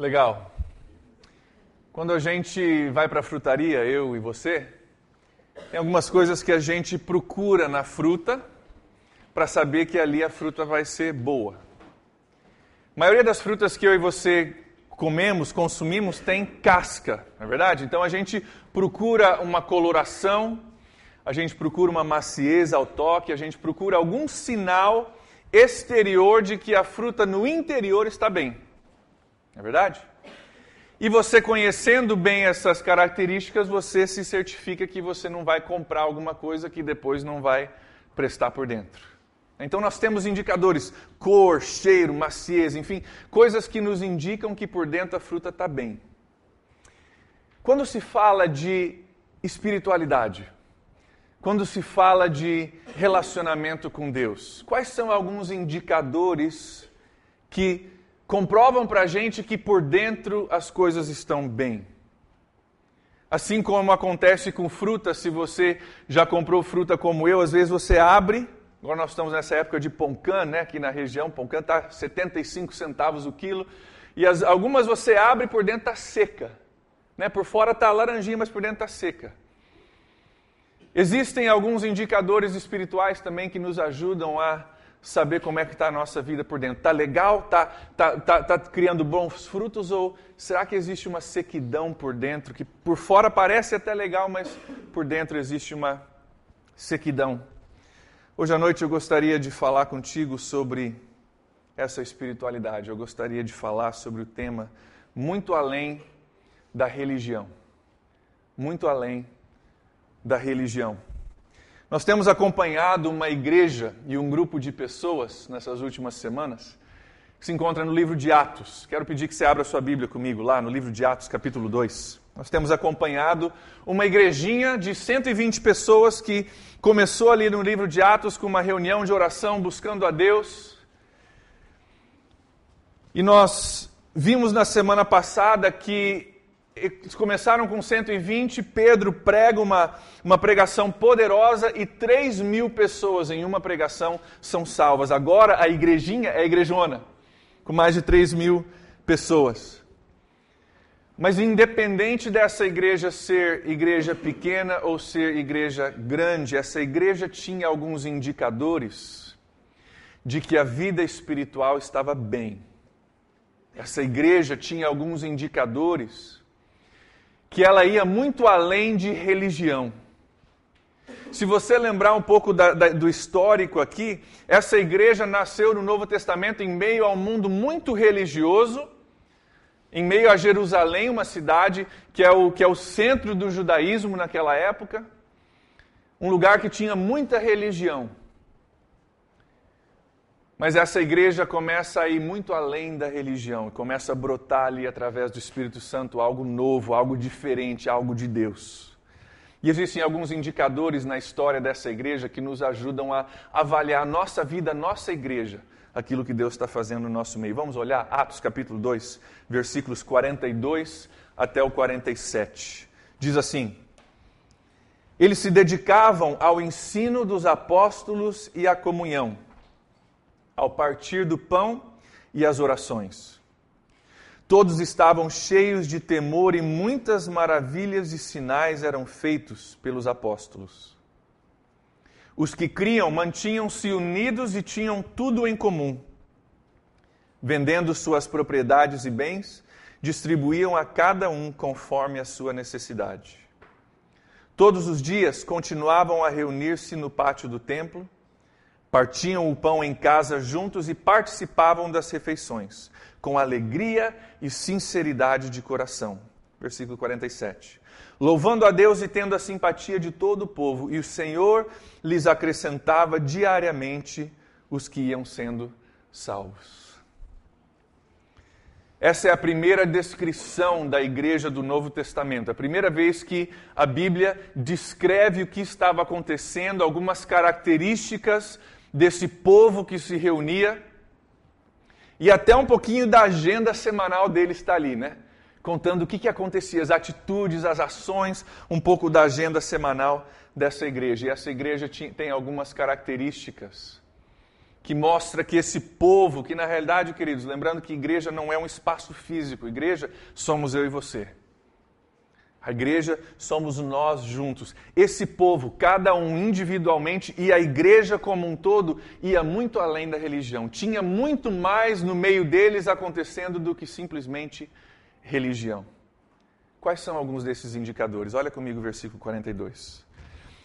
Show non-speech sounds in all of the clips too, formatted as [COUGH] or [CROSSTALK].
Legal. Quando a gente vai para a frutaria, eu e você, tem algumas coisas que a gente procura na fruta para saber que ali a fruta vai ser boa. A maioria das frutas que eu e você comemos, consumimos, tem casca, não é verdade? Então a gente procura uma coloração, a gente procura uma maciez ao toque, a gente procura algum sinal exterior de que a fruta no interior está bem. É verdade? E você conhecendo bem essas características, você se certifica que você não vai comprar alguma coisa que depois não vai prestar por dentro. Então nós temos indicadores, cor, cheiro, maciez, enfim, coisas que nos indicam que por dentro a fruta está bem. Quando se fala de espiritualidade, quando se fala de relacionamento com Deus, quais são alguns indicadores que comprovam para a gente que por dentro as coisas estão bem. Assim como acontece com fruta, se você já comprou fruta como eu, às vezes você abre, agora nós estamos nessa época de Poncan, né, aqui na região, Poncan está 75 centavos o quilo, e as, algumas você abre por dentro está seca. Né, por fora está laranjinha, mas por dentro está seca. Existem alguns indicadores espirituais também que nos ajudam a saber como é que está a nossa vida por dentro. Está legal? Está tá, tá, tá criando bons frutos? Ou será que existe uma sequidão por dentro, que por fora parece até legal, mas por dentro existe uma sequidão? Hoje à noite eu gostaria de falar contigo sobre essa espiritualidade. Eu gostaria de falar sobre o tema muito além da religião. Muito além da religião. Nós temos acompanhado uma igreja e um grupo de pessoas nessas últimas semanas que se encontra no livro de Atos. Quero pedir que você abra sua Bíblia comigo lá no livro de Atos, capítulo 2. Nós temos acompanhado uma igrejinha de 120 pessoas que começou ali no livro de Atos com uma reunião de oração buscando a Deus. E nós vimos na semana passada que começaram com 120, Pedro prega uma, uma pregação poderosa e 3 mil pessoas em uma pregação são salvas. Agora a igrejinha é igrejona, com mais de 3 mil pessoas. Mas independente dessa igreja ser igreja pequena ou ser igreja grande, essa igreja tinha alguns indicadores de que a vida espiritual estava bem. Essa igreja tinha alguns indicadores que ela ia muito além de religião. Se você lembrar um pouco da, da, do histórico aqui, essa igreja nasceu no Novo Testamento em meio a um mundo muito religioso, em meio a Jerusalém, uma cidade que é o, que é o centro do judaísmo naquela época, um lugar que tinha muita religião. Mas essa igreja começa a ir muito além da religião, começa a brotar ali através do Espírito Santo algo novo, algo diferente, algo de Deus. E existem alguns indicadores na história dessa igreja que nos ajudam a avaliar a nossa vida, a nossa igreja, aquilo que Deus está fazendo no nosso meio. Vamos olhar Atos capítulo 2, versículos 42 até o 47. Diz assim: Eles se dedicavam ao ensino dos apóstolos e à comunhão ao partir do pão e as orações. Todos estavam cheios de temor e muitas maravilhas e sinais eram feitos pelos apóstolos. Os que criam mantinham-se unidos e tinham tudo em comum. Vendendo suas propriedades e bens, distribuíam a cada um conforme a sua necessidade. Todos os dias continuavam a reunir-se no pátio do templo Partiam o pão em casa juntos e participavam das refeições, com alegria e sinceridade de coração. Versículo 47. Louvando a Deus e tendo a simpatia de todo o povo, e o Senhor lhes acrescentava diariamente os que iam sendo salvos. Essa é a primeira descrição da igreja do Novo Testamento, a primeira vez que a Bíblia descreve o que estava acontecendo, algumas características desse povo que se reunia. E até um pouquinho da agenda semanal dele está ali, né? Contando o que, que acontecia, as atitudes, as ações, um pouco da agenda semanal dessa igreja. E essa igreja tem algumas características que mostra que esse povo, que na realidade, queridos, lembrando que igreja não é um espaço físico, igreja somos eu e você. A igreja somos nós juntos. Esse povo, cada um individualmente, e a igreja como um todo, ia muito além da religião. Tinha muito mais no meio deles acontecendo do que simplesmente religião. Quais são alguns desses indicadores? Olha comigo o versículo 42.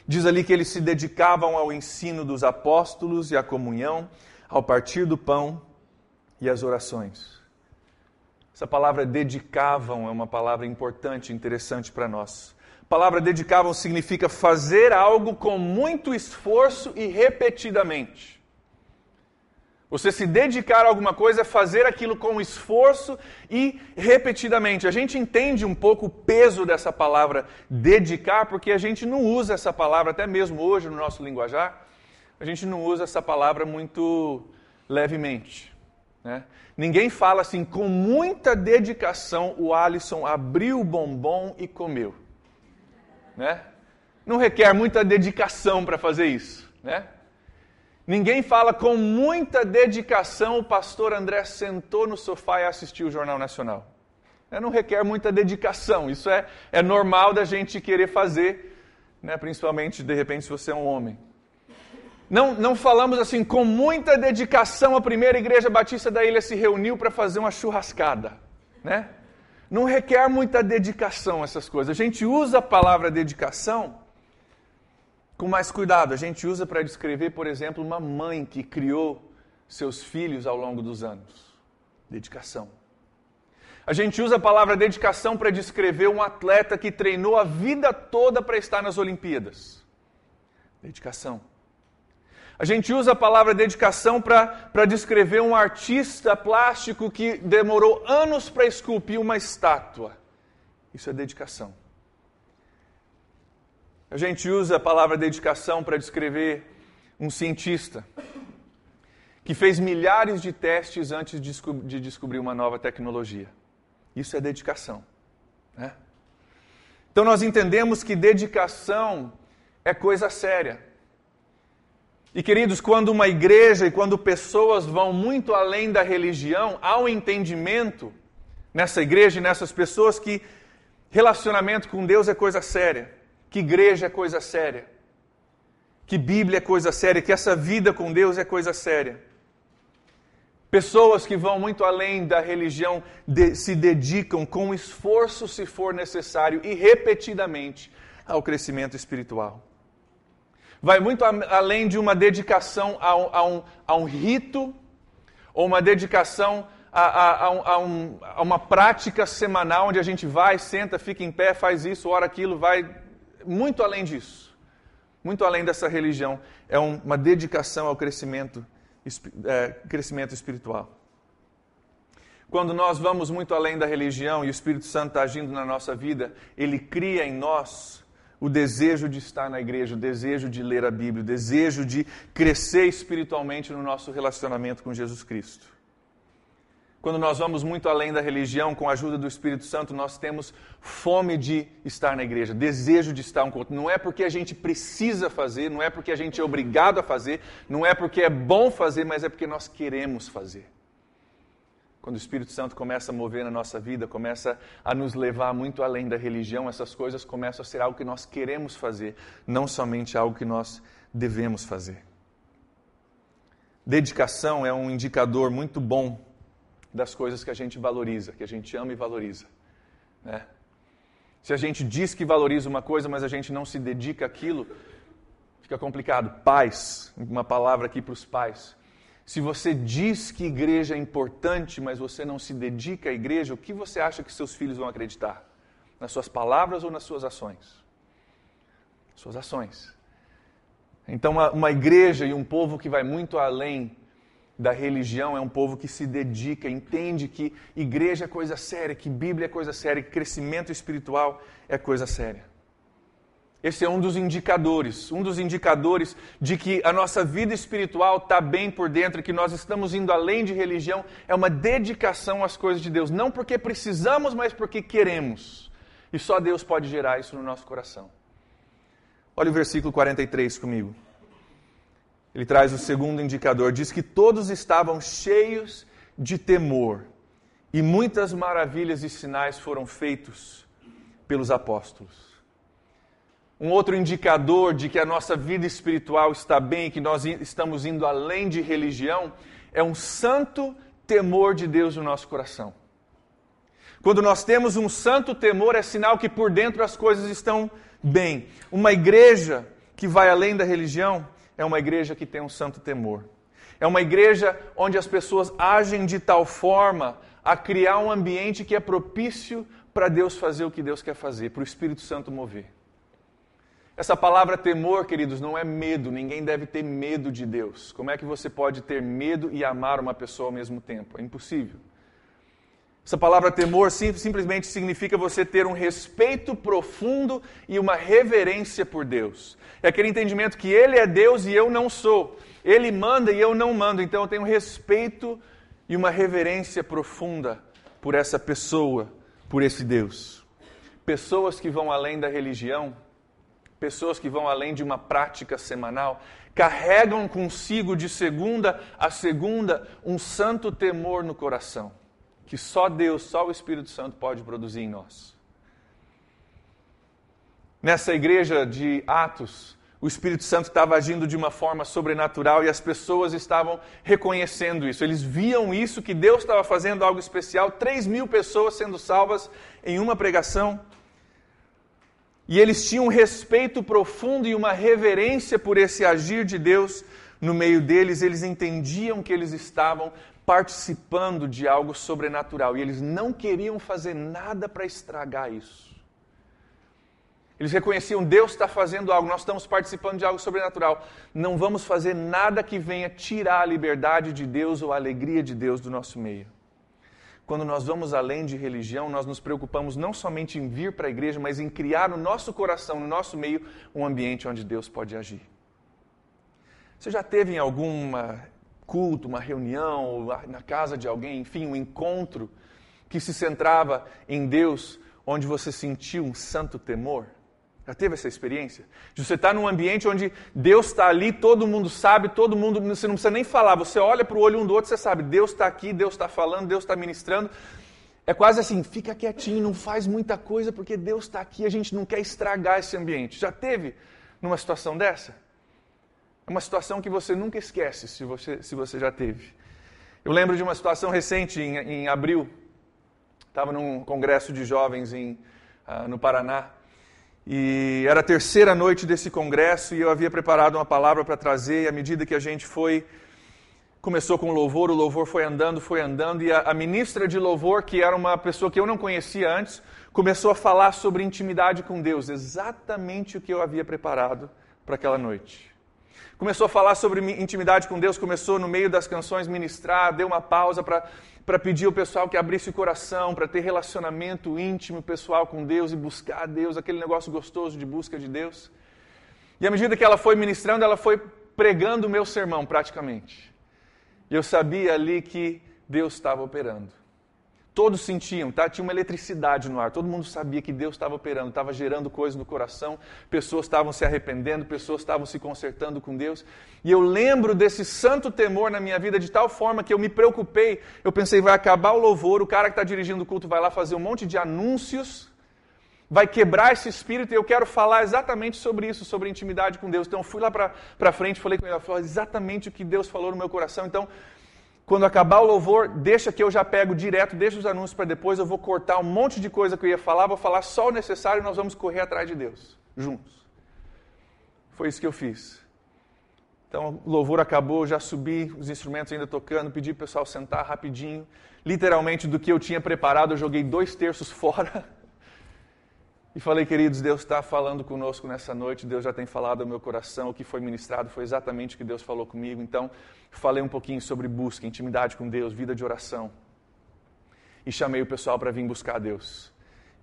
Diz ali que eles se dedicavam ao ensino dos apóstolos e à comunhão, ao partir do pão e às orações. Essa palavra dedicavam é uma palavra importante, interessante para nós. A palavra dedicavam significa fazer algo com muito esforço e repetidamente. Você se dedicar a alguma coisa é fazer aquilo com esforço e repetidamente. A gente entende um pouco o peso dessa palavra dedicar, porque a gente não usa essa palavra, até mesmo hoje no nosso linguajar, a gente não usa essa palavra muito levemente. Né? Ninguém fala assim, com muita dedicação, o Alisson abriu o bombom e comeu. Né? Não requer muita dedicação para fazer isso. Né? Ninguém fala com muita dedicação, o pastor André sentou no sofá e assistiu o Jornal Nacional. É, não requer muita dedicação, isso é, é normal da gente querer fazer, né? principalmente de repente se você é um homem. Não, não falamos assim, com muita dedicação, a primeira igreja batista da ilha se reuniu para fazer uma churrascada. Né? Não requer muita dedicação essas coisas. A gente usa a palavra dedicação com mais cuidado. A gente usa para descrever, por exemplo, uma mãe que criou seus filhos ao longo dos anos. Dedicação. A gente usa a palavra dedicação para descrever um atleta que treinou a vida toda para estar nas Olimpíadas. Dedicação. A gente usa a palavra dedicação para descrever um artista plástico que demorou anos para esculpir uma estátua. Isso é dedicação. A gente usa a palavra dedicação para descrever um cientista que fez milhares de testes antes de descobrir uma nova tecnologia. Isso é dedicação. Né? Então nós entendemos que dedicação é coisa séria. E queridos, quando uma igreja e quando pessoas vão muito além da religião, há um entendimento nessa igreja e nessas pessoas que relacionamento com Deus é coisa séria, que igreja é coisa séria, que Bíblia é coisa séria, que essa vida com Deus é coisa séria. Pessoas que vão muito além da religião de, se dedicam com esforço, se for necessário, e repetidamente ao crescimento espiritual vai muito além de uma dedicação a um, a um, a um rito ou uma dedicação a, a, um, a, uma prática semanal onde a gente vai, senta, fica em pé, faz isso, ora aquilo, vai muito além disso. Muito além dessa religião. É uma dedicação ao crescimento, é, crescimento espiritual. Quando nós vamos muito além da religião e o Espírito Santo está agindo na nossa vida, ele cria em nós o desejo de estar na igreja, o desejo de ler a Bíblia, o desejo de crescer espiritualmente no nosso relacionamento com Jesus Cristo. Quando nós vamos muito além da religião, com a ajuda do Espírito Santo, nós temos fome de estar na igreja, desejo de estar um outro. Não é porque a gente precisa fazer, não é porque a gente é obrigado a fazer, não é porque é bom fazer, mas é porque nós queremos fazer. Quando o Espírito Santo começa a mover na nossa vida, começa a nos levar muito além da religião, essas coisas começam a ser algo que nós queremos fazer, não somente algo que nós devemos fazer. Dedicação é um indicador muito bom das coisas que a gente valoriza, que a gente ama e valoriza. Né? Se a gente diz que valoriza uma coisa, mas a gente não se dedica àquilo, fica complicado. Pais, uma palavra aqui para os pais. Se você diz que igreja é importante, mas você não se dedica à igreja, o que você acha que seus filhos vão acreditar? Nas suas palavras ou nas suas ações? Suas ações. Então, uma, igreja e um povo que vai muito além da religião é um povo que se dedica, entende que igreja é coisa séria, que Bíblia é coisa séria, que crescimento espiritual é coisa séria. Esse é um dos indicadores, um dos indicadores de que a nossa vida espiritual está bem por dentro, que nós estamos indo além de religião, é uma dedicação às coisas de Deus. Não porque precisamos, mas porque queremos. E só Deus pode gerar isso no nosso coração. Olha o versículo 43 comigo. Ele traz o segundo indicador, diz que todos estavam cheios de temor e muitas maravilhas e sinais foram feitos pelos apóstolos. Um outro indicador de que a nossa vida espiritual está bem, que nós estamos indo além de religião, é um santo temor de Deus no nosso coração. Quando nós temos um santo temor, é sinal que por dentro as coisas estão bem. Uma igreja que vai além da religião é uma igreja que tem um santo temor. É uma igreja onde as pessoas agem de tal forma a criar um ambiente que é propício para Deus fazer o que Deus quer fazer, para o Espírito Santo mover. Essa palavra temor, queridos, não é medo. Ninguém deve ter medo de Deus. Como é que você pode ter medo e amar uma pessoa ao mesmo tempo? É impossível. Essa palavra temor sim, simplesmente significa você ter um respeito profundo e uma reverência por Deus. É aquele entendimento que Ele é Deus e eu não sou. Ele manda e eu não mando. Então eu tenho respeito e uma reverência profunda por essa pessoa, por esse Deus. Pessoas que vão além da religião pessoas que vão além de uma prática semanal, carregam consigo de segunda a segunda um santo temor no coração, que só Deus, só o Espírito Santo pode produzir em nós. Nessa igreja de Atos, o Espírito Santo estava agindo de uma forma sobrenatural e as pessoas estavam reconhecendo isso. Eles viam isso, que Deus estava fazendo algo especial. Três mil pessoas sendo salvas em uma pregação. E eles tinham um respeito profundo e uma reverência por esse agir de Deus no meio deles. Eles entendiam que eles estavam participando de algo sobrenatural e eles não queriam fazer nada para estragar isso. Eles reconheciam Deus está fazendo algo, nós estamos participando de algo sobrenatural. Não vamos fazer nada que venha tirar a liberdade de Deus ou a alegria de Deus do nosso meio. Quando nós vamos além de religião, nós nos preocupamos não somente em vir para a igreja, mas em criar no nosso coração, no nosso meio, um ambiente onde Deus pode agir. Você já teve em algum culto, uma reunião, na casa de alguém, enfim, um encontro que se centrava em Deus, onde você sentiu um santo temor? Já teve essa experiência? De você estar num ambiente onde Deus está ali, todo mundo sabe, todo mundo, você não precisa nem falar, você olha para o olho um do outro, você sabe, Deus está aqui, Deus está falando, Deus está ministrando. É quase assim, fica quietinho, não faz muita coisa, porque Deus está aqui, a gente não quer estragar esse ambiente. Já teve numa situação dessa? É uma situação que você nunca esquece, se você, se você já teve. Eu lembro de uma situação recente, em, em abril, estava num congresso de jovens em, uh, no Paraná, e era a terceira noite desse congresso e eu havia preparado uma palavra para trazer. E à medida que a gente foi, começou com louvor, o louvor foi andando, foi andando. E a, a ministra de louvor, que era uma pessoa que eu não conhecia antes, começou a falar sobre intimidade com Deus, exatamente o que eu havia preparado para aquela noite. Começou a falar sobre intimidade com Deus, começou no meio das canções ministrar, deu uma pausa para pedir ao pessoal que abrisse o coração, para ter relacionamento íntimo pessoal com Deus e buscar a Deus, aquele negócio gostoso de busca de Deus. E à medida que ela foi ministrando, ela foi pregando o meu sermão praticamente. E eu sabia ali que Deus estava operando. Todos sentiam, tá? tinha uma eletricidade no ar, todo mundo sabia que Deus estava operando, estava gerando coisas no coração, pessoas estavam se arrependendo, pessoas estavam se consertando com Deus. E eu lembro desse santo temor na minha vida de tal forma que eu me preocupei. Eu pensei, vai acabar o louvor, o cara que está dirigindo o culto vai lá fazer um monte de anúncios, vai quebrar esse espírito e eu quero falar exatamente sobre isso, sobre intimidade com Deus. Então eu fui lá para frente, falei com ele, falou exatamente o que Deus falou no meu coração. Então quando acabar o louvor, deixa que eu já pego direto, deixa os anúncios para depois, eu vou cortar um monte de coisa que eu ia falar, vou falar só o necessário e nós vamos correr atrás de Deus, juntos. Foi isso que eu fiz. Então, o louvor acabou, já subi, os instrumentos ainda tocando, pedi para o pessoal sentar rapidinho. Literalmente, do que eu tinha preparado, eu joguei dois terços [LAUGHS] fora. E falei, queridos, Deus está falando conosco nessa noite, Deus já tem falado ao meu coração, o que foi ministrado foi exatamente o que Deus falou comigo. Então, falei um pouquinho sobre busca, intimidade com Deus, vida de oração. E chamei o pessoal para vir buscar Deus.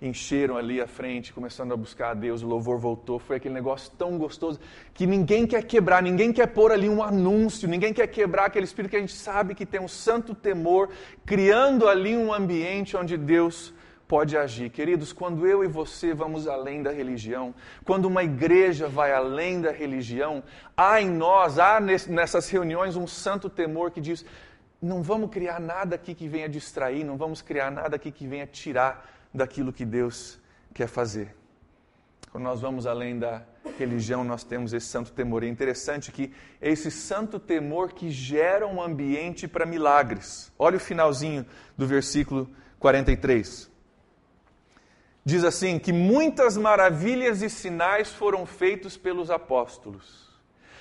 Encheram ali a frente, começando a buscar a Deus, o louvor voltou. Foi aquele negócio tão gostoso que ninguém quer quebrar, ninguém quer pôr ali um anúncio, ninguém quer quebrar aquele espírito que a gente sabe que tem um santo temor, criando ali um ambiente onde Deus pode agir. Queridos, quando eu e você vamos além da religião, quando uma igreja vai além da religião, há em nós, há nessas reuniões um santo temor que diz: não vamos criar nada aqui que venha distrair, não vamos criar nada aqui que venha tirar daquilo que Deus quer fazer. Quando nós vamos além da religião, nós temos esse santo temor. É interessante que é esse santo temor que gera um ambiente para milagres. Olha o finalzinho do versículo 43. Diz assim: que muitas maravilhas e sinais foram feitos pelos apóstolos.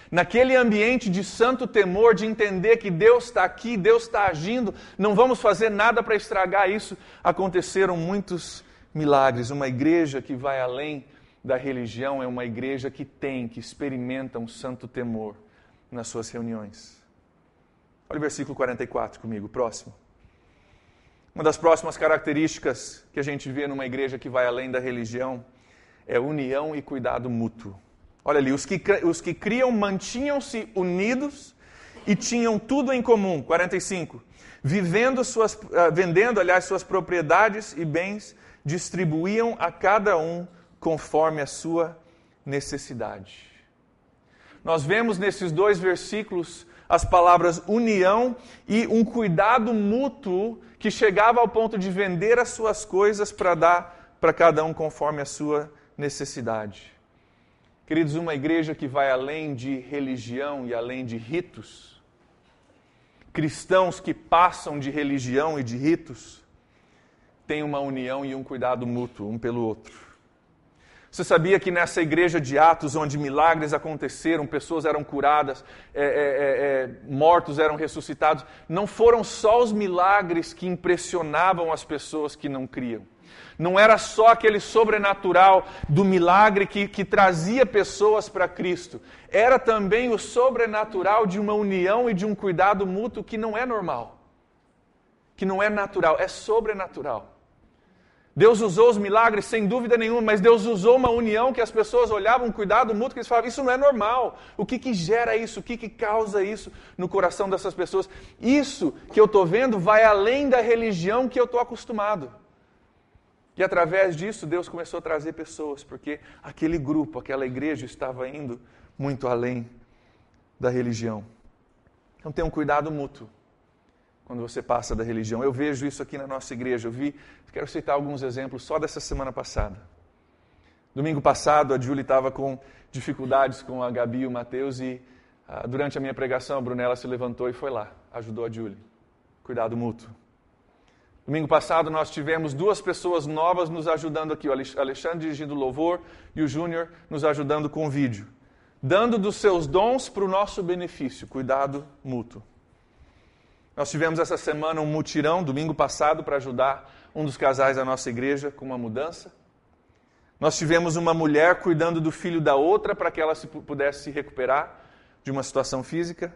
Naquele ambiente de santo temor, de entender que Deus está aqui, Deus está agindo, não vamos fazer nada para estragar isso, aconteceram muitos milagres. Uma igreja que vai além da religião é uma igreja que tem, que experimenta um santo temor nas suas reuniões. Olha o versículo 44 comigo, próximo. Uma das próximas características que a gente vê numa igreja que vai além da religião é união e cuidado mútuo. Olha ali, os que, os que criam mantinham-se unidos e tinham tudo em comum. 45. Vivendo suas, uh, vendendo, aliás, suas propriedades e bens, distribuíam a cada um conforme a sua necessidade. Nós vemos nesses dois versículos as palavras união e um cuidado mútuo que chegava ao ponto de vender as suas coisas para dar para cada um conforme a sua necessidade. Queridos, uma igreja que vai além de religião e além de ritos, cristãos que passam de religião e de ritos, tem uma união e um cuidado mútuo um pelo outro. Você sabia que nessa igreja de Atos, onde milagres aconteceram, pessoas eram curadas, é, é, é, é, mortos eram ressuscitados, não foram só os milagres que impressionavam as pessoas que não criam. Não era só aquele sobrenatural do milagre que, que trazia pessoas para Cristo. Era também o sobrenatural de uma união e de um cuidado mútuo que não é normal, que não é natural, é sobrenatural. Deus usou os milagres sem dúvida nenhuma, mas Deus usou uma união que as pessoas olhavam, um cuidado mútuo, que eles falavam, isso não é normal. O que, que gera isso? O que, que causa isso no coração dessas pessoas? Isso que eu estou vendo vai além da religião que eu estou acostumado. E através disso, Deus começou a trazer pessoas, porque aquele grupo, aquela igreja estava indo muito além da religião. Então, tenha um cuidado mútuo quando você passa da religião. Eu vejo isso aqui na nossa igreja. Eu vi, quero citar alguns exemplos só dessa semana passada. Domingo passado, a Julie estava com dificuldades com a Gabi e o Matheus e ah, durante a minha pregação, a Brunella se levantou e foi lá, ajudou a Julie. Cuidado mútuo. Domingo passado nós tivemos duas pessoas novas nos ajudando aqui, o Alexandre dirigindo louvor e o Júnior nos ajudando com o vídeo. Dando dos seus dons para o nosso benefício, cuidado mútuo. Nós tivemos essa semana um mutirão, domingo passado, para ajudar um dos casais da nossa igreja com uma mudança. Nós tivemos uma mulher cuidando do filho da outra para que ela se, pudesse se recuperar de uma situação física.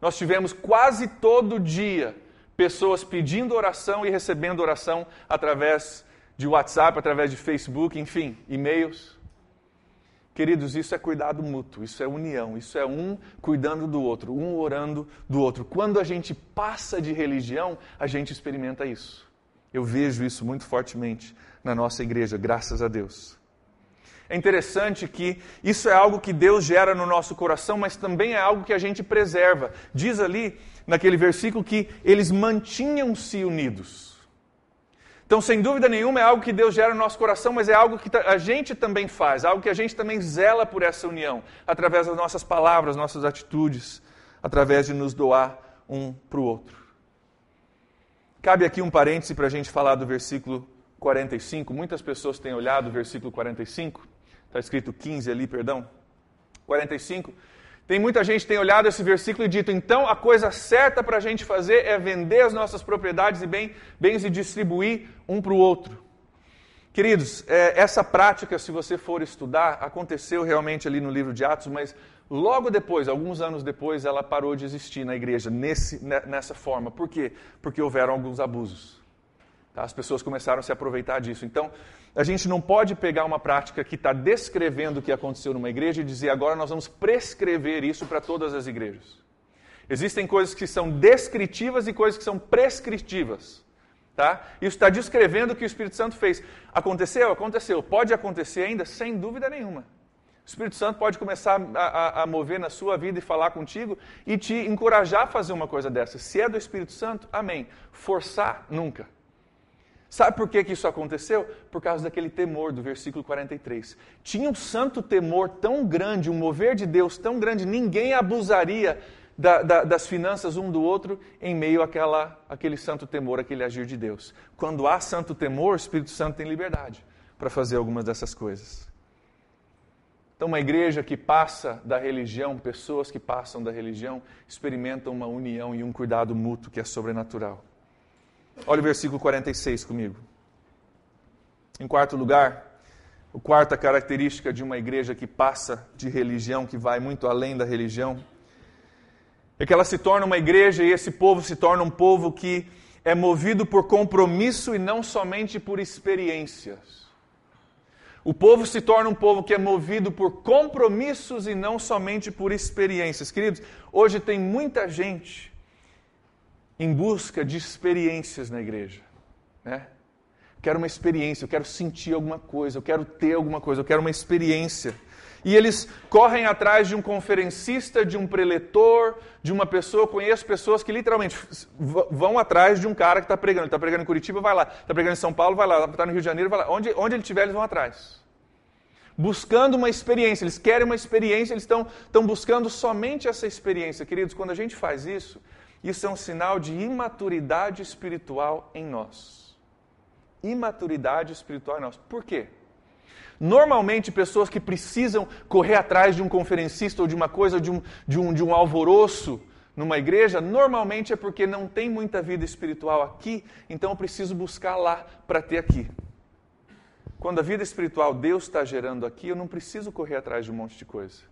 Nós tivemos quase todo dia pessoas pedindo oração e recebendo oração através de WhatsApp, através de Facebook, enfim, e-mails. Queridos, isso é cuidado mútuo, isso é união, isso é um cuidando do outro, um orando do outro. Quando a gente passa de religião, a gente experimenta isso. Eu vejo isso muito fortemente na nossa igreja, graças a Deus. É interessante que isso é algo que Deus gera no nosso coração, mas também é algo que a gente preserva. Diz ali naquele versículo que eles mantinham-se unidos. Então, sem dúvida nenhuma, é algo que Deus gera no nosso coração, mas é algo que a gente também faz, algo que a gente também zela por essa união, através das nossas palavras, nossas atitudes, através de nos doar um para o outro. Cabe aqui um parêntese para a gente falar do versículo 45. Muitas pessoas têm olhado o versículo 45, está escrito 15 ali, perdão. 45 tem muita gente que tem olhado esse versículo e dito, então a coisa certa para a gente fazer é vender as nossas propriedades e bem, bens e distribuir um para o outro. Queridos, é, essa prática, se você for estudar, aconteceu realmente ali no livro de Atos, mas logo depois, alguns anos depois, ela parou de existir na igreja nesse, nessa forma. Por quê? Porque houveram alguns abusos. Tá? As pessoas começaram a se aproveitar disso. Então, a gente não pode pegar uma prática que está descrevendo o que aconteceu numa igreja e dizer agora nós vamos prescrever isso para todas as igrejas. Existem coisas que são descritivas e coisas que são prescritivas. Tá? Isso está descrevendo o que o Espírito Santo fez. Aconteceu? Aconteceu. Pode acontecer ainda? Sem dúvida nenhuma. O Espírito Santo pode começar a, a, a, mover na sua vida e falar contigo e te encorajar a fazer uma coisa dessa. Se é do Espírito Santo, amém. Forçar, nunca. Sabe por que, que isso aconteceu? Por causa daquele temor do versículo 43. Tinha um santo temor tão grande, um mover de Deus tão grande, ninguém abusaria da, da, das finanças um do outro em meio àquela, àquele santo temor, aquele agir de Deus. Quando há santo temor, o Espírito Santo tem liberdade para fazer algumas dessas coisas. Então, uma igreja que passa da religião, pessoas que passam da religião, experimentam uma união e um cuidado mútuo que é sobrenatural. Olha o versículo 46 comigo. Em quarto lugar, a quarta característica de uma igreja que passa de religião, que vai muito além da religião, é que ela se torna uma igreja e esse povo se torna um povo que é movido por compromisso e não somente por experiências. O povo se torna um povo que é movido por compromissos e não somente por experiências. Queridos, hoje tem muita gente em busca de experiências na igreja. Né? Quero uma experiência, eu quero sentir alguma coisa, eu quero ter alguma coisa, eu quero uma experiência. E eles correm atrás de um conferencista, de um preletor, de uma pessoa. Eu conheço pessoas que literalmente vão atrás de um cara que está pregando. Está pregando em Curitiba, vai lá. Está pregando em São Paulo, vai lá. Está no Rio de Janeiro, vai lá. Onde, onde ele estiver, eles vão atrás. Buscando uma experiência. Eles querem uma experiência, eles estão buscando somente essa experiência. Queridos, quando a gente faz isso, isso é um sinal de imaturidade espiritual em nós. Imaturidade espiritual em nós. Por quê? Normalmente, pessoas que precisam correr atrás de um conferencista ou de uma coisa, de um, de um, de um alvoroço numa igreja, normalmente é porque não tem muita vida espiritual aqui, então eu preciso buscar lá para ter aqui. Quando a vida espiritual Deus está gerando aqui, eu não preciso correr atrás de um monte de coisa.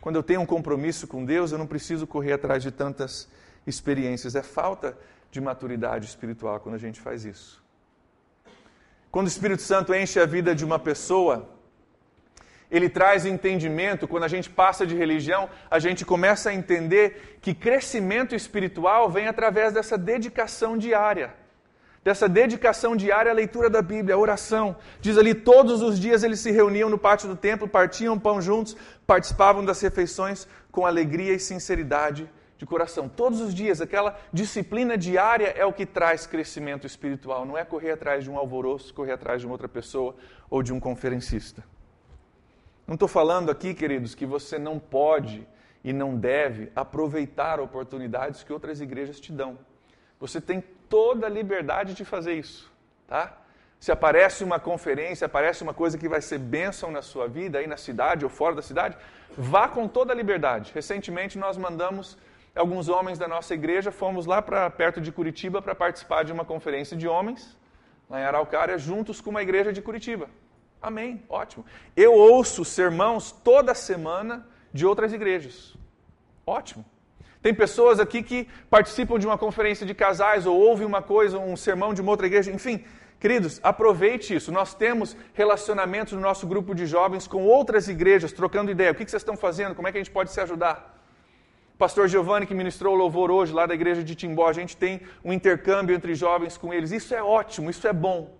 Quando eu tenho um compromisso com Deus, eu não preciso correr atrás de tantas experiências. É falta de maturidade espiritual quando a gente faz isso. Quando o Espírito Santo enche a vida de uma pessoa, ele traz entendimento. Quando a gente passa de religião, a gente começa a entender que crescimento espiritual vem através dessa dedicação diária. Dessa dedicação diária à leitura da Bíblia, à oração. Diz ali: todos os dias eles se reuniam no pátio do templo, partiam pão juntos, participavam das refeições com alegria e sinceridade de coração. Todos os dias, aquela disciplina diária é o que traz crescimento espiritual. Não é correr atrás de um alvoroço, correr atrás de uma outra pessoa ou de um conferencista. Não estou falando aqui, queridos, que você não pode e não deve aproveitar oportunidades que outras igrejas te dão. Você tem toda a liberdade de fazer isso, tá? Se aparece uma conferência, aparece uma coisa que vai ser bênção na sua vida, aí na cidade ou fora da cidade, vá com toda a liberdade. Recentemente nós mandamos alguns homens da nossa igreja, fomos lá para perto de Curitiba para participar de uma conferência de homens, lá em Araucária, juntos com uma igreja de Curitiba. Amém, ótimo. Eu ouço sermãos toda semana de outras igrejas. Ótimo. Tem pessoas aqui que participam de uma conferência de casais ou ouvem uma coisa, um sermão de uma outra igreja, enfim. Queridos, aproveite isso. Nós temos relacionamentos no nosso grupo de jovens com outras igrejas, trocando ideia. O que vocês estão fazendo? Como é que a gente pode se ajudar? Pastor Giovanni, que ministrou o louvor hoje lá da igreja de Timbó, a gente tem um intercâmbio entre jovens com eles. Isso é ótimo, isso é bom.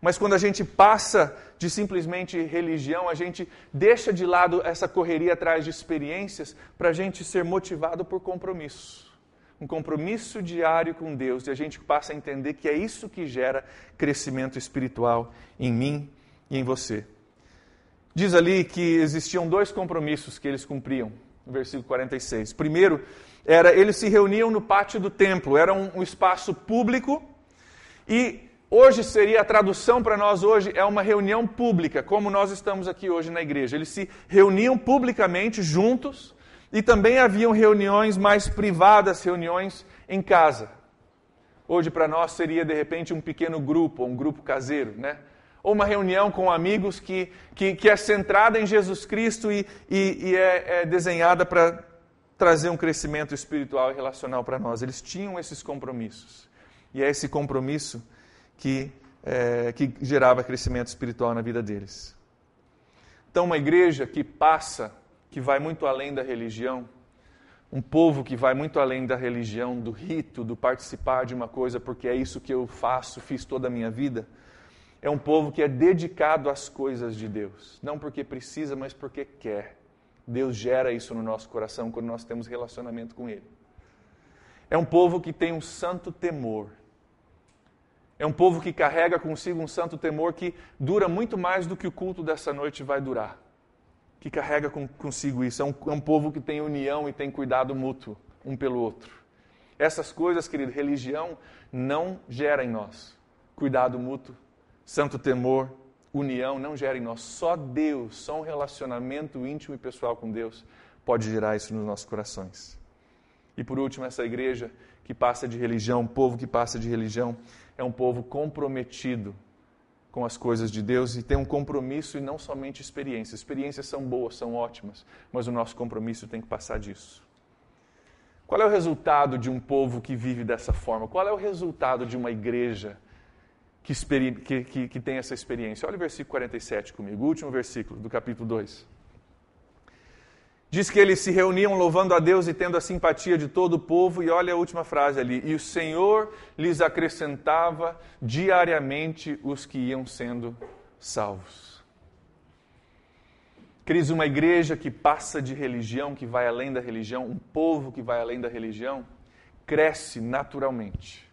Mas quando a gente passa de simplesmente religião, a gente deixa de lado essa correria atrás de experiências para a gente ser motivado por compromisso. Um compromisso diário com Deus e a gente passa a entender que é isso que gera crescimento espiritual em mim e em você. Diz ali que existiam dois compromissos que eles cumpriam no versículo 46. Primeiro, era eles se reuniam no pátio do templo, era um, um espaço público e hoje seria a tradução para nós hoje é uma reunião pública, como nós estamos aqui hoje na igreja. Eles se reuniam publicamente juntos e também haviam reuniões mais privadas, reuniões em casa. Hoje para nós seria de repente um pequeno grupo, um grupo caseiro, né? Ou uma reunião com amigos que, que, que é centrada em Jesus Cristo e, e, e é, é desenhada para trazer um crescimento espiritual e relacional para nós. Eles tinham esses compromissos. E é esse compromisso que, é, que gerava crescimento espiritual na vida deles. Então, uma igreja que passa, que vai muito além da religião, um povo que vai muito além da religião, do rito, do participar de uma coisa porque é isso que eu faço, fiz toda a minha vida. É um povo que é dedicado às coisas de Deus, não porque precisa, mas porque quer. Deus gera isso no nosso coração quando nós temos relacionamento com Ele. É um povo que tem um santo temor. É um povo que carrega consigo um santo temor que dura muito mais do que o culto dessa noite vai durar. Que carrega com, consigo isso. É um, é um povo que tem união e tem cuidado mútuo um pelo outro. Essas coisas, querido, religião não gera em nós cuidado mútuo, santo temor, união, não gera em nós. Só Deus, só um relacionamento íntimo e pessoal com Deus pode gerar isso nos nossos corações. E por último, essa igreja que passa de religião, um povo que passa de religião, é um povo comprometido com as coisas de Deus e tem um compromisso e não somente experiências. Experiências são boas, são ótimas, mas o nosso compromisso tem que passar disso. Qual é o resultado de um povo que vive dessa forma? Qual é o resultado de uma igreja que, que, que, tem essa experiência? Olha o versículo 47 comigo, o último versículo do capítulo 2. Diz que eles se reuniam louvando a Deus e tendo a simpatia de todo o povo, e olha a última frase ali: E o Senhor lhes acrescentava diariamente os que iam sendo salvos. Cris, uma igreja que passa de religião, que vai além da religião, um povo que vai além da religião, cresce naturalmente.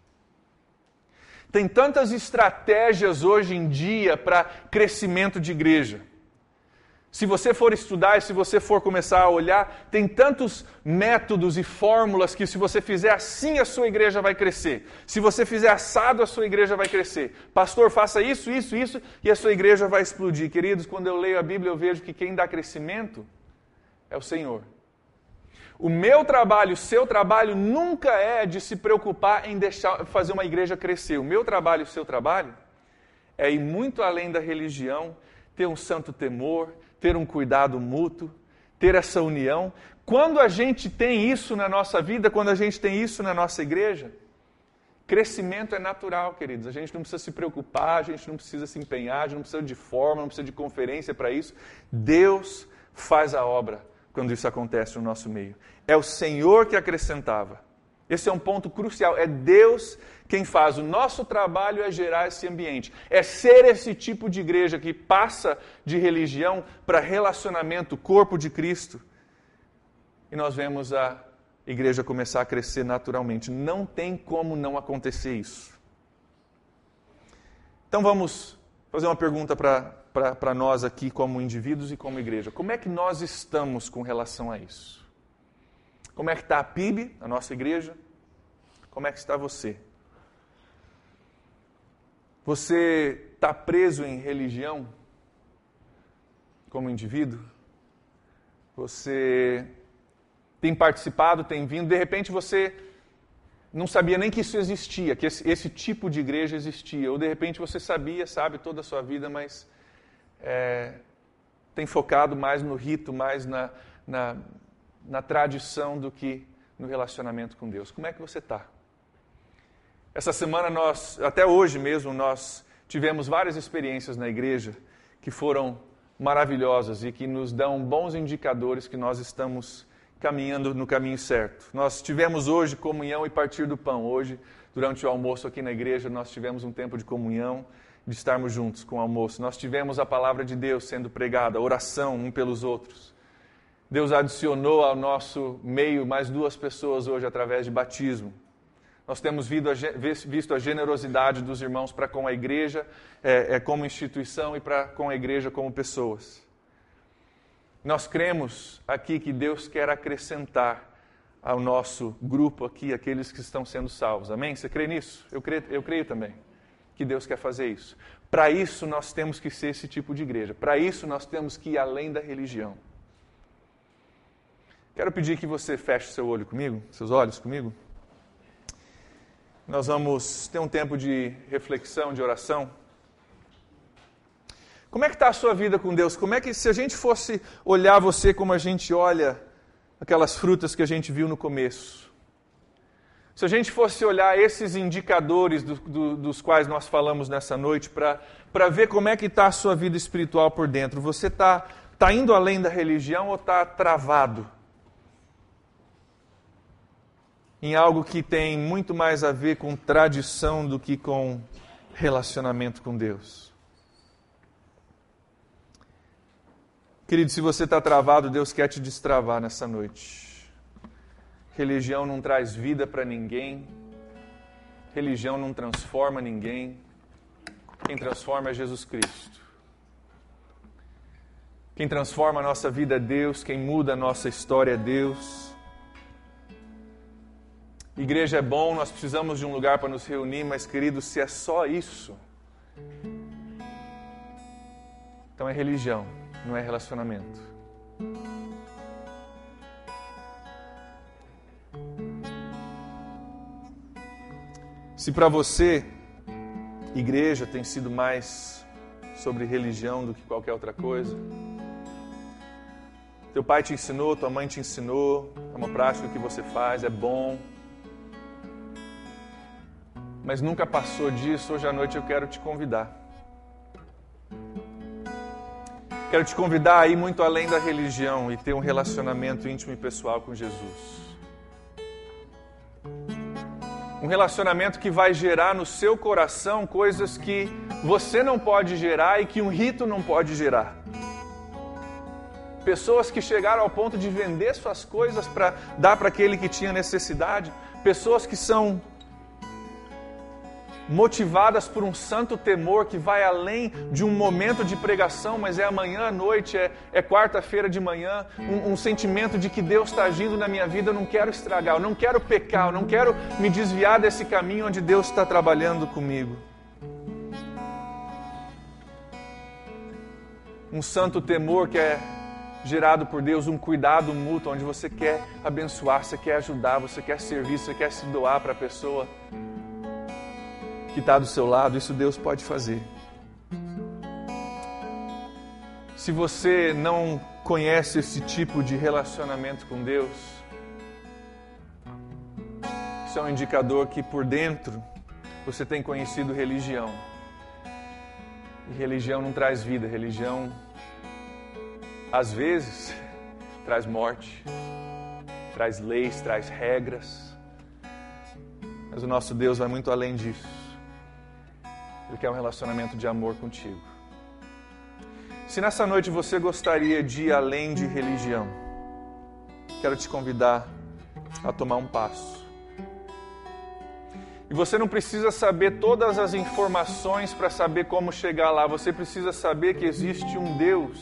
Tem tantas estratégias hoje em dia para crescimento de igreja. Se você for estudar e se você for começar a olhar, tem tantos métodos e fórmulas que se você fizer assim a sua igreja vai crescer. Se você fizer assado a sua igreja vai crescer. Pastor, faça isso, isso, isso e a sua igreja vai explodir. Queridos, quando eu leio a Bíblia eu vejo que quem dá crescimento é o Senhor. O meu trabalho, o seu trabalho nunca é de se preocupar em deixar fazer uma igreja crescer. O meu trabalho, o seu trabalho é ir muito além da religião, ter um santo temor, ter um cuidado mútuo, ter essa união. Quando a gente tem isso na nossa vida, quando a gente tem isso na nossa igreja, crescimento é natural, queridos. A gente não precisa se preocupar, a gente não precisa se empenhar, a gente não precisa de forma, não precisa de conferência para isso. Deus faz a obra quando isso acontece no nosso meio. É o Senhor que acrescentava. Esse é um ponto crucial. É Deus quem faz. O nosso trabalho é gerar esse ambiente. É ser esse tipo de igreja que passa de religião para relacionamento, corpo de Cristo. E nós vemos a igreja começar a crescer naturalmente. Não tem como não acontecer isso. Então vamos fazer uma pergunta para nós aqui, como indivíduos e como igreja. Como é que nós estamos com relação a isso? Como é que está a PIB, a nossa igreja? Como é que está você? Você está preso em religião como indivíduo? Você tem participado, tem vindo, de repente você não sabia nem que isso existia, que esse, esse tipo de igreja existia, ou de repente você sabia, sabe, toda a sua vida, mas é, tem focado mais no rito, mais na, na, na tradição do que no relacionamento com Deus. Como é que você está? Essa semana nós, até hoje mesmo, nós tivemos várias experiências na igreja que foram maravilhosas e que nos dão bons indicadores que nós estamos caminhando no caminho certo. Nós tivemos hoje comunhão e partir do pão. Hoje, durante o almoço aqui na igreja, nós tivemos um tempo de comunhão, de estarmos juntos com o almoço. Nós tivemos a palavra de Deus sendo pregada, oração um pelos outros. Deus adicionou ao nosso meio mais duas pessoas hoje através de batismo. Nós temos visto a generosidade dos irmãos para com a igreja é, é, como instituição e para com a igreja como pessoas. Nós cremos aqui que Deus quer acrescentar ao nosso grupo aqui aqueles que estão sendo salvos. Amém? Você crê nisso? Eu creio, eu creio também que Deus quer fazer isso. Para isso nós temos que ser esse tipo de igreja. Para isso nós temos que ir além da religião. Quero pedir que você feche seu olho comigo, seus olhos comigo. Nós vamos ter um tempo de reflexão, de oração. Como é que está a sua vida com Deus? Como é que, se a gente fosse olhar você como a gente olha aquelas frutas que a gente viu no começo? Se a gente fosse olhar esses indicadores do, do, dos quais nós falamos nessa noite para ver como é que está a sua vida espiritual por dentro, você está tá indo além da religião ou está travado? Em algo que tem muito mais a ver com tradição do que com relacionamento com Deus. Querido, se você está travado, Deus quer te destravar nessa noite. Religião não traz vida para ninguém, religião não transforma ninguém. Quem transforma é Jesus Cristo. Quem transforma a nossa vida é Deus, quem muda a nossa história é Deus. Igreja é bom, nós precisamos de um lugar para nos reunir, mas querido, se é só isso, então é religião, não é relacionamento. Se para você, igreja tem sido mais sobre religião do que qualquer outra coisa, teu pai te ensinou, tua mãe te ensinou, é uma prática que você faz, é bom. Mas nunca passou disso, hoje à noite eu quero te convidar. Quero te convidar a ir muito além da religião e ter um relacionamento íntimo e pessoal com Jesus. Um relacionamento que vai gerar no seu coração coisas que você não pode gerar e que um rito não pode gerar. Pessoas que chegaram ao ponto de vender suas coisas para dar para aquele que tinha necessidade. Pessoas que são motivadas por um santo temor que vai além de um momento de pregação, mas é amanhã à noite, é, é quarta-feira de manhã, um, um, sentimento de que Deus está agindo na minha vida, eu não quero estragar, eu não quero pecar, eu não quero me desviar desse caminho onde Deus está trabalhando comigo. Um santo temor que é gerado por Deus, um cuidado mútuo, onde você quer abençoar, você quer ajudar, você quer servir, você quer se doar para a pessoa que está do seu lado, isso Deus pode fazer. Se você não conhece esse tipo de relacionamento com Deus, isso é um indicador que por dentro você tem conhecido religião. E religião não traz vida, religião às vezes [LAUGHS] traz morte, traz leis, traz regras. Mas o nosso Deus vai muito além disso. Ele quer um relacionamento de amor contigo. Se nessa noite você gostaria de ir além de religião, quero te convidar a tomar um passo. E você não precisa saber todas as informações para saber como chegar lá, você precisa saber que existe um Deus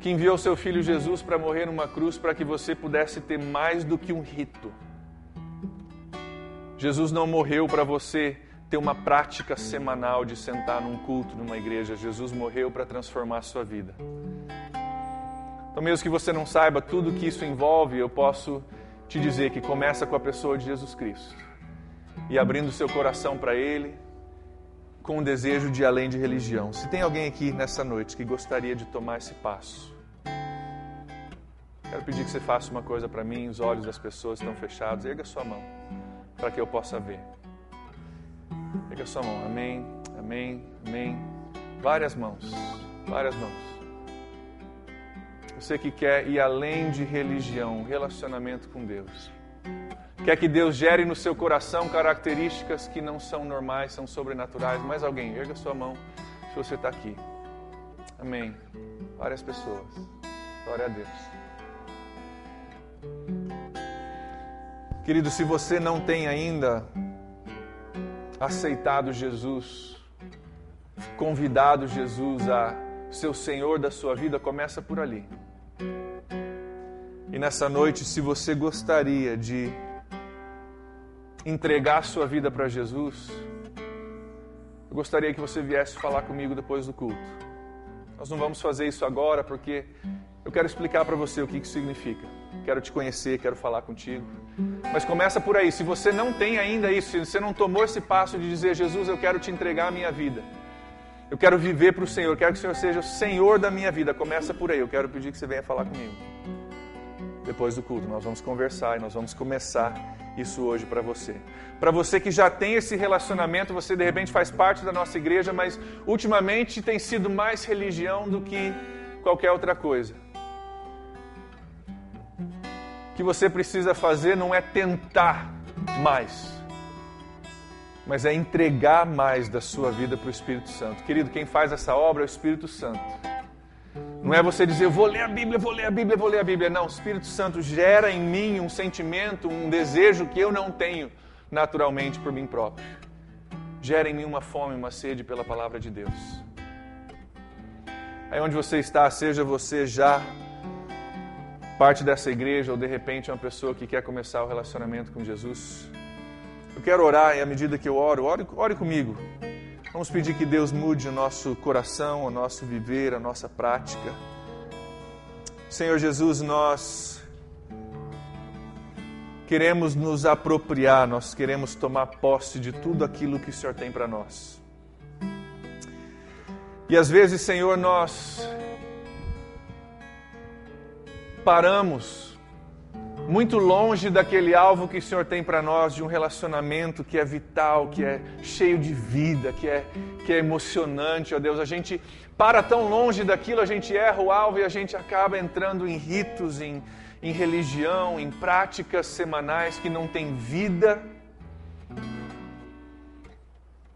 que enviou seu filho Jesus para morrer numa cruz para que você pudesse ter mais do que um rito. Jesus não morreu para você ter uma prática semanal de sentar num culto numa igreja. Jesus morreu para transformar a sua vida. Então, mesmo que você não saiba tudo que isso envolve, eu posso te dizer que começa com a pessoa de Jesus Cristo e abrindo seu coração para Ele com o desejo de além de religião. Se tem alguém aqui nessa noite que gostaria de tomar esse passo, Quero pedir que você faça uma coisa para mim, os olhos das pessoas estão fechados. Erga sua mão para que eu possa ver. Erga sua mão. Amém, amém, amém. Várias mãos, várias mãos. Você que quer ir além de religião, relacionamento com Deus. Quer que Deus gere no seu coração características que não são normais, são sobrenaturais. Mais alguém, erga sua mão se você está aqui. Amém. Várias pessoas. Glória a Deus. Querido, se você não tem ainda aceitado Jesus, convidado Jesus a ser o Senhor da sua vida, começa por ali. E nessa noite, se você gostaria de entregar a sua vida para Jesus, eu gostaria que você viesse falar comigo depois do culto. Nós não vamos fazer isso agora porque eu quero explicar para você o que isso significa. Quero te conhecer, quero falar contigo. Mas começa por aí. Se você não tem ainda isso, se você não tomou esse passo de dizer, Jesus, eu quero te entregar a minha vida. Eu quero viver para o Senhor, eu quero que o Senhor seja o Senhor da minha vida. Começa por aí. Eu quero pedir que você venha falar comigo. Depois do culto, nós vamos conversar e nós vamos começar isso hoje para você. Para você que já tem esse relacionamento, você de repente faz parte da nossa igreja, mas ultimamente tem sido mais religião do que qualquer outra coisa. Que você precisa fazer não é tentar mais, mas é entregar mais da sua vida para o Espírito Santo. Querido, quem faz essa obra é o Espírito Santo. Não é você dizer, eu vou ler a Bíblia, vou ler a Bíblia, vou ler a Bíblia. Não, o Espírito Santo gera em mim um sentimento, um desejo que eu não tenho naturalmente por mim próprio. Gera em mim uma fome, uma sede pela palavra de Deus. Aí onde você está, seja você já parte dessa igreja ou de repente uma pessoa que quer começar o relacionamento com Jesus. Eu quero orar e à medida que eu oro, ore, ore comigo. Vamos pedir que Deus mude o nosso coração, o nosso viver, a nossa prática. Senhor Jesus, nós queremos nos apropriar, nós queremos tomar posse de tudo aquilo que o Senhor tem para nós. E às vezes, Senhor, nós paramos muito longe daquele alvo que o Senhor tem para nós, de um relacionamento que é vital, que é cheio de vida, que é, que é emocionante, ó Deus. A gente para tão longe daquilo, a gente erra o alvo e a gente acaba entrando em ritos, em, em religião, em práticas semanais que não têm vida,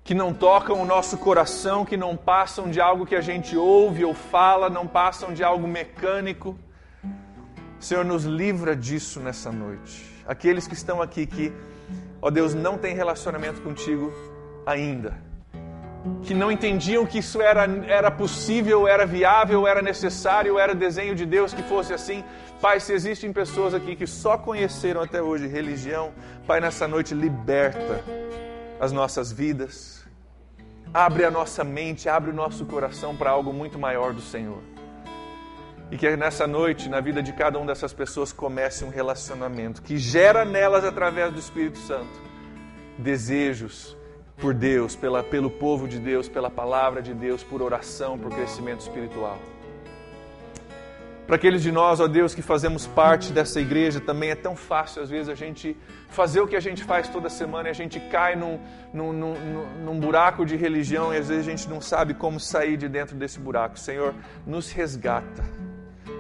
que não tocam o nosso coração, que não passam de algo que a gente ouve ou fala, não passam de algo mecânico. Senhor, nos livra disso nessa noite. Aqueles que estão aqui que, ó Deus, não têm relacionamento contigo ainda, que não entendiam que isso era, era possível, era viável, era necessário, era desenho de Deus que fosse assim. Pai, se existem pessoas aqui que só conheceram até hoje religião, Pai, nessa noite liberta as nossas vidas, abre a nossa mente, abre o nosso coração para algo muito maior do Senhor. E que nessa noite, na vida de cada uma dessas pessoas, comece um relacionamento que gera nelas, através do Espírito Santo, desejos por Deus, pela, pelo povo de Deus, pela palavra de Deus, por oração, por crescimento espiritual. Para aqueles de nós, ó Deus, que fazemos parte dessa igreja, também é tão fácil às vezes a gente fazer o que a gente faz toda semana e a gente cai num, num, num, num, buraco de religião e às vezes a gente não sabe como sair de dentro desse buraco. Senhor, nos resgata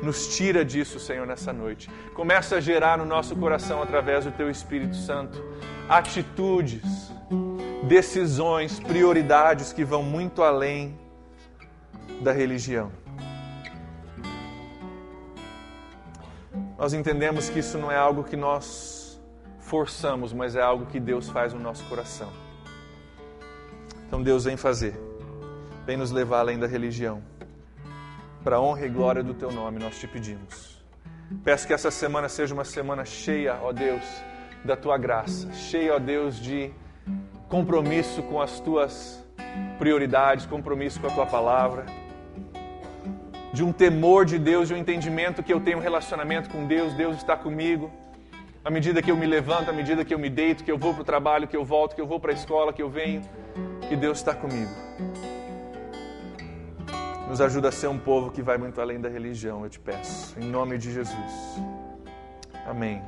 nos tira disso, Senhor, nessa noite. Começa a gerar no nosso coração, através do Teu Espírito Santo, atitudes, decisões, prioridades que vão muito além da religião. Nós entendemos que isso não é algo que nós forçamos, mas é algo que Deus faz no nosso coração. Então Deus vem fazer, vem nos levar além da religião para honra e glória do teu nome, nós te pedimos. Peço que essa semana seja uma semana cheia, ó Deus, da tua graça, cheia, ó Deus, de compromisso com as tuas prioridades, compromisso com a tua palavra, de um temor de Deus, de um entendimento que eu tenho um relacionamento com Deus, Deus está comigo. À medida que eu me levanto, à medida que eu me deito, que eu vou para o trabalho, que eu volto, que eu vou para a escola, que eu venho, que Deus está comigo. Nos ajuda a ser um povo que vai muito além da religião, eu te peço. Em nome de Jesus. Amém.